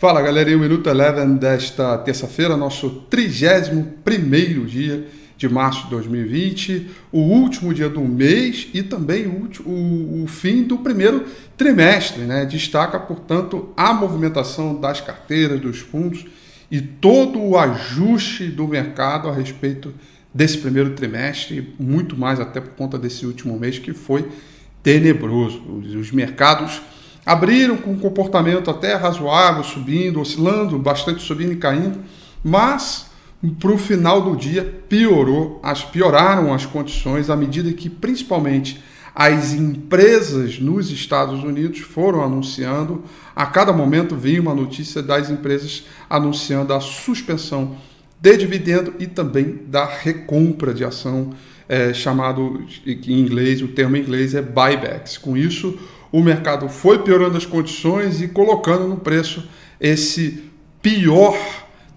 Fala galera, e o Minuto Eleven desta terça-feira, nosso 31 dia de março de 2020, o último dia do mês e também o, o, o fim do primeiro trimestre. Né? Destaca, portanto, a movimentação das carteiras, dos fundos e todo o ajuste do mercado a respeito desse primeiro trimestre, muito mais até por conta desse último mês que foi tenebroso. Os, os mercados abriram com um comportamento até razoável, subindo, oscilando, bastante subindo e caindo, mas para o final do dia piorou, as pioraram as condições à medida que principalmente as empresas nos Estados Unidos foram anunciando, a cada momento vinha uma notícia das empresas anunciando a suspensão de dividendo e também da recompra de ação, é, chamado em inglês, o termo em inglês é buybacks. Com isso, o mercado foi piorando as condições e colocando no preço esse pior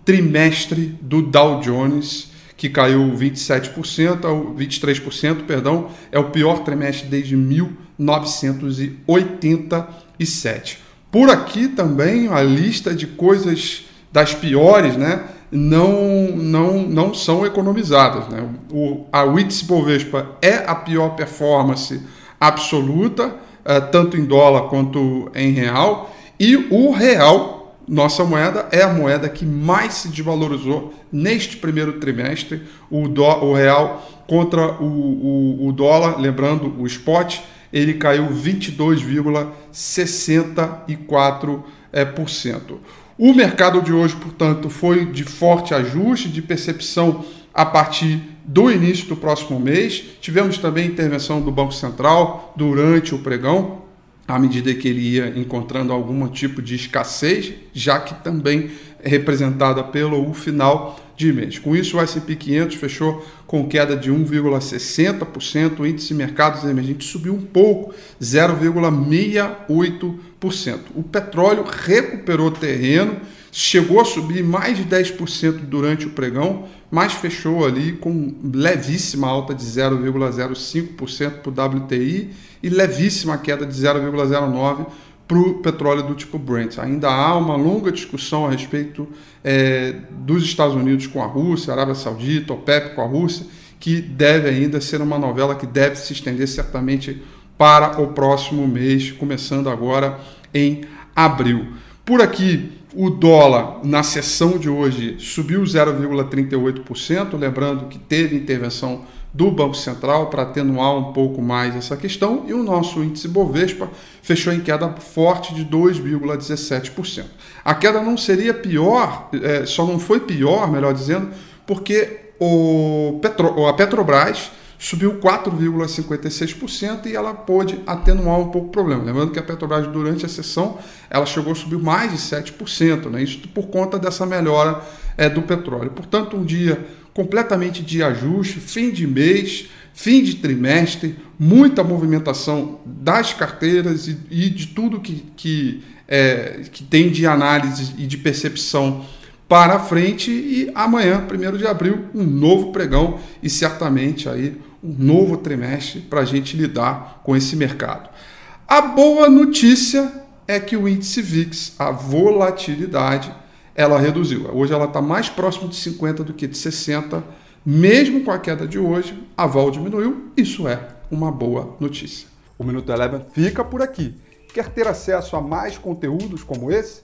trimestre do Dow Jones, que caiu 27%, 23%, perdão, é o pior trimestre desde 1987. Por aqui também a lista de coisas das piores, né, não não não são economizadas, né? O a Wits Bovespa é a pior performance absoluta uh, tanto em dólar quanto em real. E o real, nossa moeda, é a moeda que mais se desvalorizou neste primeiro trimestre. O, do, o real contra o, o, o dólar, lembrando o spot, ele caiu 22,64%. É, por cento. O mercado de hoje, portanto, foi de forte ajuste, de percepção a partir do início do próximo mês. Tivemos também intervenção do Banco Central durante o pregão, à medida que ele ia encontrando algum tipo de escassez, já que também é representada pelo final de mês. Com isso, o S&P 500 fechou com queda de 1,60%, o índice de mercados emergentes subiu um pouco, 0,68%. O petróleo recuperou terreno, chegou a subir mais de 10% durante o pregão, mas fechou ali com levíssima alta de 0,05% para o WTI e levíssima queda de 0,09% para o petróleo do tipo Brent. Ainda há uma longa discussão a respeito é, dos Estados Unidos com a Rússia, Arábia Saudita, OPEP com a Rússia, que deve ainda ser uma novela que deve se estender certamente para o próximo mês, começando agora em abril. Por aqui, o dólar na sessão de hoje subiu 0,38%, lembrando que teve intervenção do Banco Central para atenuar um pouco mais essa questão, e o nosso índice Bovespa fechou em queda forte de 2,17%. A queda não seria pior, é, só não foi pior, melhor dizendo, porque o Petro, a Petrobras subiu 4,56% e ela pôde atenuar um pouco o problema. Lembrando que a Petrobras, durante a sessão, ela chegou a subir mais de 7%, né? isso por conta dessa melhora é, do petróleo. Portanto, um dia completamente de ajuste, fim de mês, fim de trimestre, muita movimentação das carteiras e, e de tudo que, que, é, que tem de análise e de percepção para frente e amanhã, 1 de abril, um novo pregão e certamente aí um novo trimestre para a gente lidar com esse mercado. A boa notícia é que o índice VIX, a volatilidade, ela reduziu. Hoje ela está mais próximo de 50 do que de 60. Mesmo com a queda de hoje, a vol diminuiu. Isso é uma boa notícia. O Minuto Eleven fica por aqui. Quer ter acesso a mais conteúdos como esse?